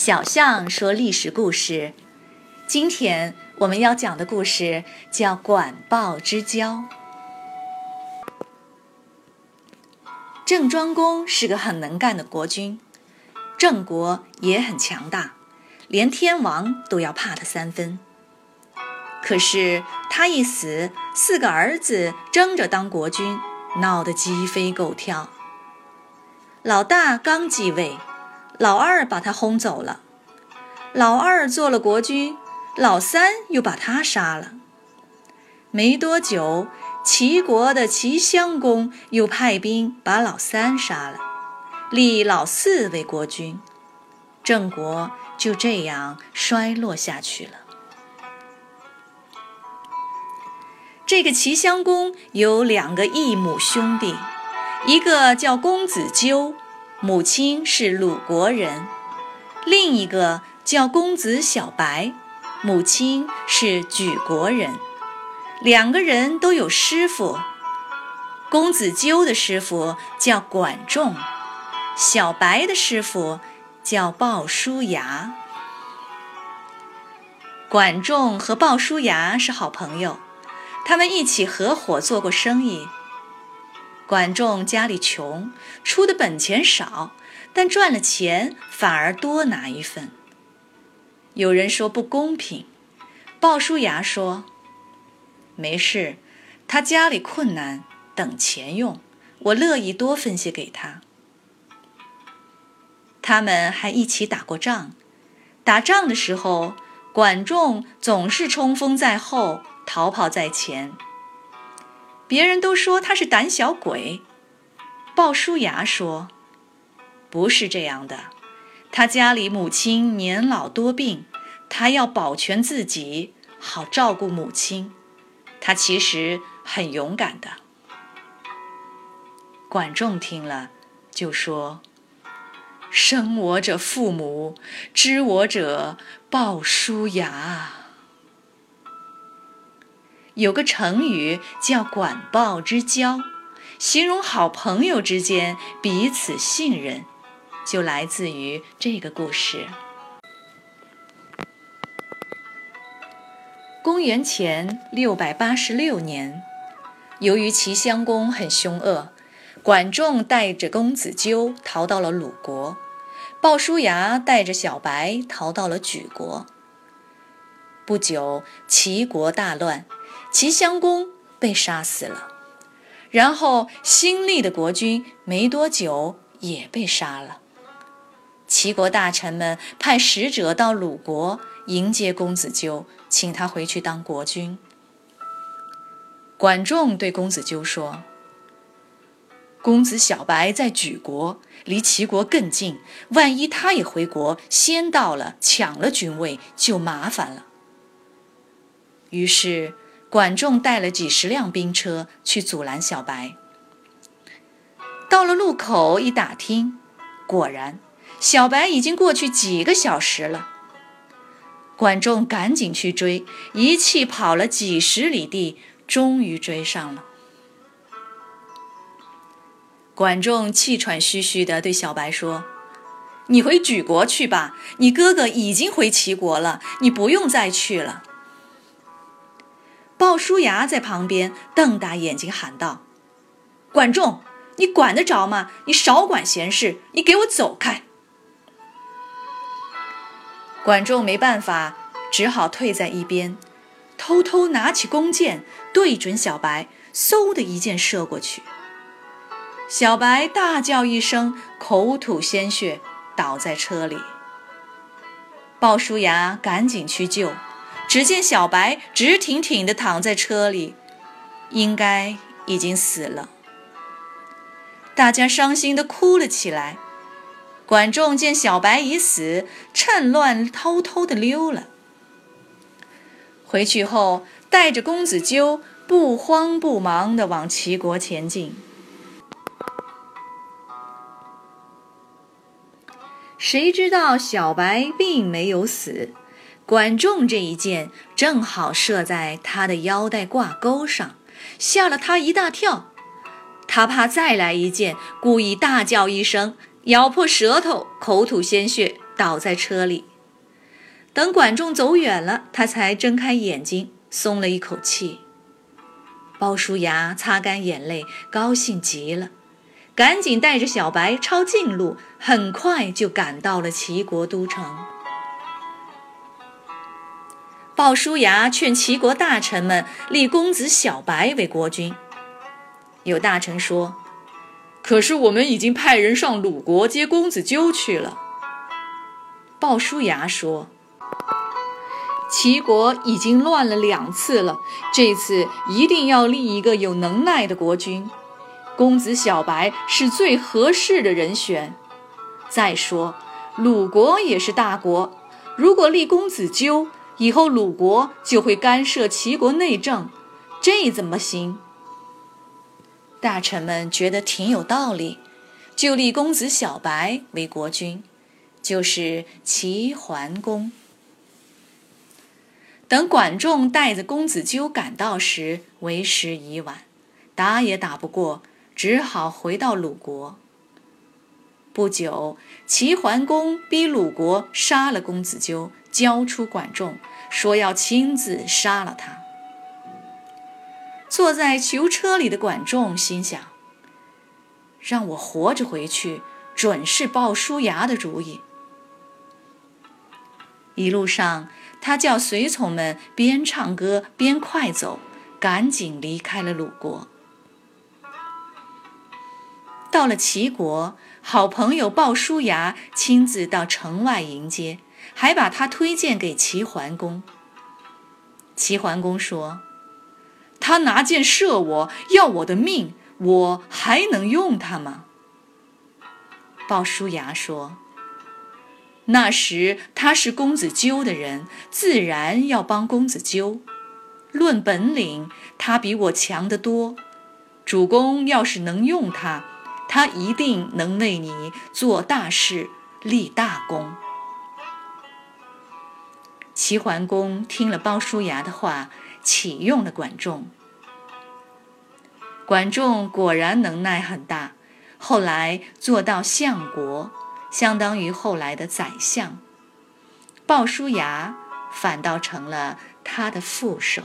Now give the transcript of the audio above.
小象说历史故事。今天我们要讲的故事叫《管鲍之交》。郑庄公是个很能干的国君，郑国也很强大，连天王都要怕他三分。可是他一死，四个儿子争着当国君，闹得鸡飞狗跳。老大刚继位。老二把他轰走了，老二做了国君，老三又把他杀了。没多久，齐国的齐襄公又派兵把老三杀了，立老四为国君，郑国就这样衰落下去了。这个齐襄公有两个异母兄弟，一个叫公子纠。母亲是鲁国人，另一个叫公子小白，母亲是莒国人。两个人都有师傅，公子纠的师傅叫管仲，小白的师傅叫鲍叔牙。管仲和鲍叔牙是好朋友，他们一起合伙做过生意。管仲家里穷，出的本钱少，但赚了钱反而多拿一份。有人说不公平，鲍叔牙说：“没事，他家里困难，等钱用，我乐意多分些给他。”他们还一起打过仗，打仗的时候，管仲总是冲锋在后，逃跑在前。别人都说他是胆小鬼，鲍叔牙说：“不是这样的，他家里母亲年老多病，他要保全自己，好照顾母亲。他其实很勇敢的。”管仲听了，就说：“生我者父母，知我者鲍叔牙。”有个成语叫“管鲍之交”，形容好朋友之间彼此信任，就来自于这个故事。公元前六百八十六年，由于齐襄公很凶恶，管仲带着公子纠逃到了鲁国，鲍叔牙带着小白逃到了莒国。不久，齐国大乱。齐襄公被杀死了，然后新立的国君没多久也被杀了。齐国大臣们派使者到鲁国迎接公子纠，请他回去当国君。管仲对公子纠说：“公子小白在莒国，离齐国更近，万一他也回国，先到了抢了君位，就麻烦了。”于是。管仲带了几十辆兵车去阻拦小白。到了路口一打听，果然小白已经过去几个小时了。管仲赶紧去追，一气跑了几十里地，终于追上了。管仲气喘吁吁地对小白说：“你回莒国去吧，你哥哥已经回齐国了，你不用再去了。”鲍叔牙在旁边瞪大眼睛喊道：“管仲，你管得着吗？你少管闲事，你给我走开！”管仲没办法，只好退在一边，偷偷拿起弓箭，对准小白，嗖的一箭射过去。小白大叫一声，口吐鲜血，倒在车里。鲍叔牙赶紧去救。只见小白直挺挺地躺在车里，应该已经死了。大家伤心地哭了起来。管仲见小白已死，趁乱偷偷地溜了。回去后，带着公子纠不慌不忙地往齐国前进。谁知道小白并没有死。管仲这一箭正好射在他的腰带挂钩上，吓了他一大跳。他怕再来一箭，故意大叫一声，咬破舌头，口吐鲜血，倒在车里。等管仲走远了，他才睁开眼睛，松了一口气。鲍叔牙擦干眼泪，高兴极了，赶紧带着小白抄近路，很快就赶到了齐国都城。鲍叔牙劝齐国大臣们立公子小白为国君。有大臣说：“可是我们已经派人上鲁国接公子纠去了。”鲍叔牙说。齐国已经乱了两次了，这次一定要立一个有能耐的国君。公子小白是最合适的人选。再说，鲁国也是大国，如果立公子纠，以后鲁国就会干涉齐国内政，这怎么行？大臣们觉得挺有道理，就立公子小白为国君，就是齐桓公。等管仲带着公子纠赶到时，为时已晚，打也打不过，只好回到鲁国。不久，齐桓公逼鲁国杀了公子纠，交出管仲，说要亲自杀了他。坐在囚车里的管仲心想：让我活着回去，准是鲍叔牙的主意。一路上。他叫随从们边唱歌边快走，赶紧离开了鲁国。到了齐国，好朋友鲍叔牙亲自到城外迎接，还把他推荐给齐桓公。齐桓公说：“他拿箭射我，要我的命，我还能用他吗？”鲍叔牙说。那时他是公子纠的人，自然要帮公子纠。论本领，他比我强得多。主公要是能用他，他一定能为你做大事、立大功。齐桓公听了鲍叔牙的话，启用了管仲。管仲果然能耐很大，后来做到相国。相当于后来的宰相，鲍叔牙反倒成了他的副手。